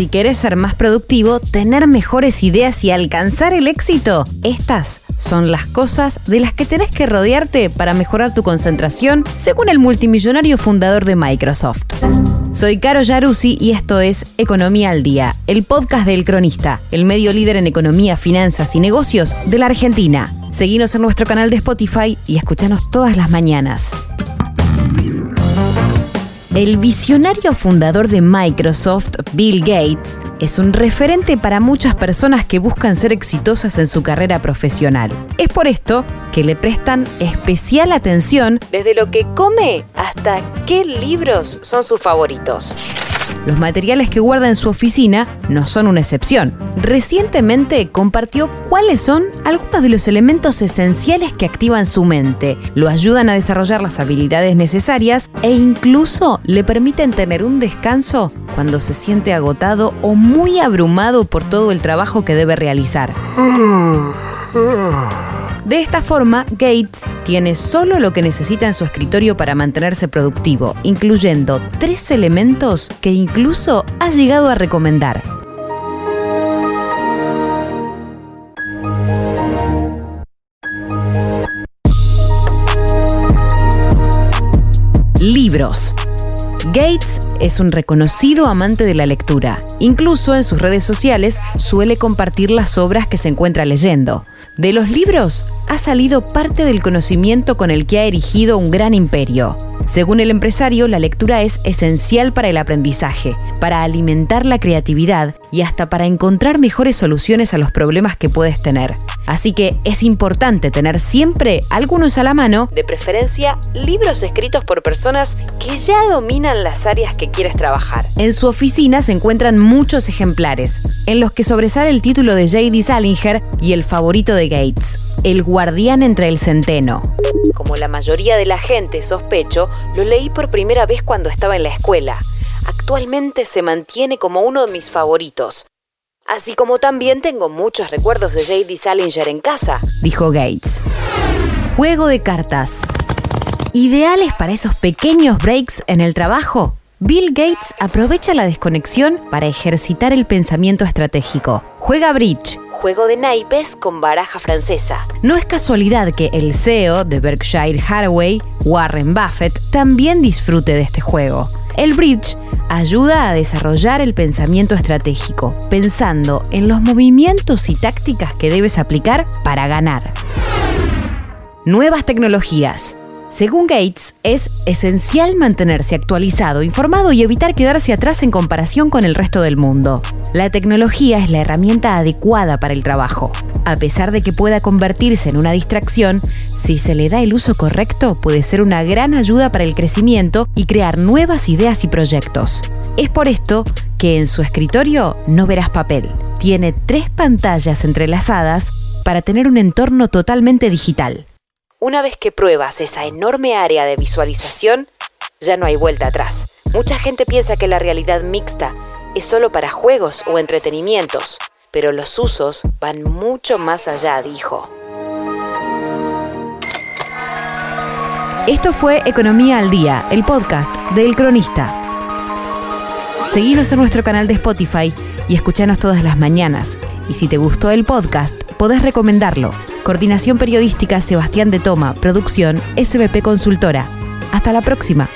Si querés ser más productivo, tener mejores ideas y alcanzar el éxito, estas son las cosas de las que tenés que rodearte para mejorar tu concentración, según el multimillonario fundador de Microsoft. Soy Caro Yaruzzi y esto es Economía al Día, el podcast del Cronista, el medio líder en economía, finanzas y negocios de la Argentina. Seguinos en nuestro canal de Spotify y escuchanos todas las mañanas. El visionario fundador de Microsoft, Bill Gates, es un referente para muchas personas que buscan ser exitosas en su carrera profesional. Es por esto que le prestan especial atención desde lo que come hasta qué libros son sus favoritos. Los materiales que guarda en su oficina no son una excepción. Recientemente compartió cuáles son algunos de los elementos esenciales que activan su mente, lo ayudan a desarrollar las habilidades necesarias e incluso le permiten tener un descanso cuando se siente agotado o muy abrumado por todo el trabajo que debe realizar. De esta forma, Gates tiene solo lo que necesita en su escritorio para mantenerse productivo, incluyendo tres elementos que incluso ha llegado a recomendar. Libros. Gates es un reconocido amante de la lectura. Incluso en sus redes sociales suele compartir las obras que se encuentra leyendo. De los libros ha salido parte del conocimiento con el que ha erigido un gran imperio. Según el empresario, la lectura es esencial para el aprendizaje, para alimentar la creatividad y hasta para encontrar mejores soluciones a los problemas que puedes tener. Así que es importante tener siempre algunos a la mano, de preferencia libros escritos por personas que ya dominan las áreas que quieres trabajar. En su oficina se encuentran muchos ejemplares, en los que sobresale el título de J.D. Salinger y el favorito de Gates, El guardián entre el centeno. Como la mayoría de la gente, sospecho, lo leí por primera vez cuando estaba en la escuela. Actualmente se mantiene como uno de mis favoritos. Así como también tengo muchos recuerdos de J.D. Salinger en casa, dijo Gates. Juego de cartas. ¿Ideales para esos pequeños breaks en el trabajo? Bill Gates aprovecha la desconexión para ejercitar el pensamiento estratégico. Juega bridge, juego de naipes con baraja francesa. No es casualidad que el CEO de Berkshire Hathaway, Warren Buffett, también disfrute de este juego. El bridge ayuda a desarrollar el pensamiento estratégico, pensando en los movimientos y tácticas que debes aplicar para ganar. Nuevas tecnologías. Según Gates, es esencial mantenerse actualizado, informado y evitar quedarse atrás en comparación con el resto del mundo. La tecnología es la herramienta adecuada para el trabajo. A pesar de que pueda convertirse en una distracción, si se le da el uso correcto, puede ser una gran ayuda para el crecimiento y crear nuevas ideas y proyectos. Es por esto que en su escritorio no verás papel. Tiene tres pantallas entrelazadas para tener un entorno totalmente digital. Una vez que pruebas esa enorme área de visualización, ya no hay vuelta atrás. Mucha gente piensa que la realidad mixta es solo para juegos o entretenimientos, pero los usos van mucho más allá, dijo. Esto fue Economía al Día, el podcast de El Cronista. Seguinos en nuestro canal de Spotify y escuchanos todas las mañanas. Y si te gustó el podcast, podés recomendarlo. Coordinación Periodística Sebastián de Toma, Producción SBP Consultora. Hasta la próxima.